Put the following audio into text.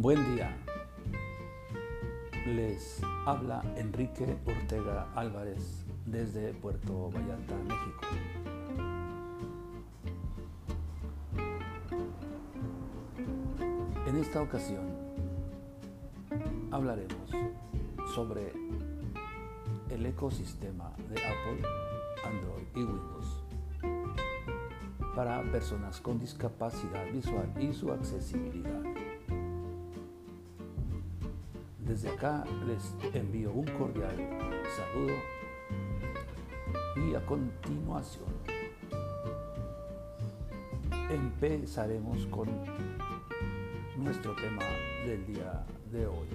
Buen día. Les habla Enrique Ortega Álvarez desde Puerto Vallarta, México. En esta ocasión hablaremos sobre el ecosistema de Apple, Android y Windows para personas con discapacidad visual y su accesibilidad. Desde acá les envío un cordial saludo y a continuación empezaremos con nuestro tema del día de hoy.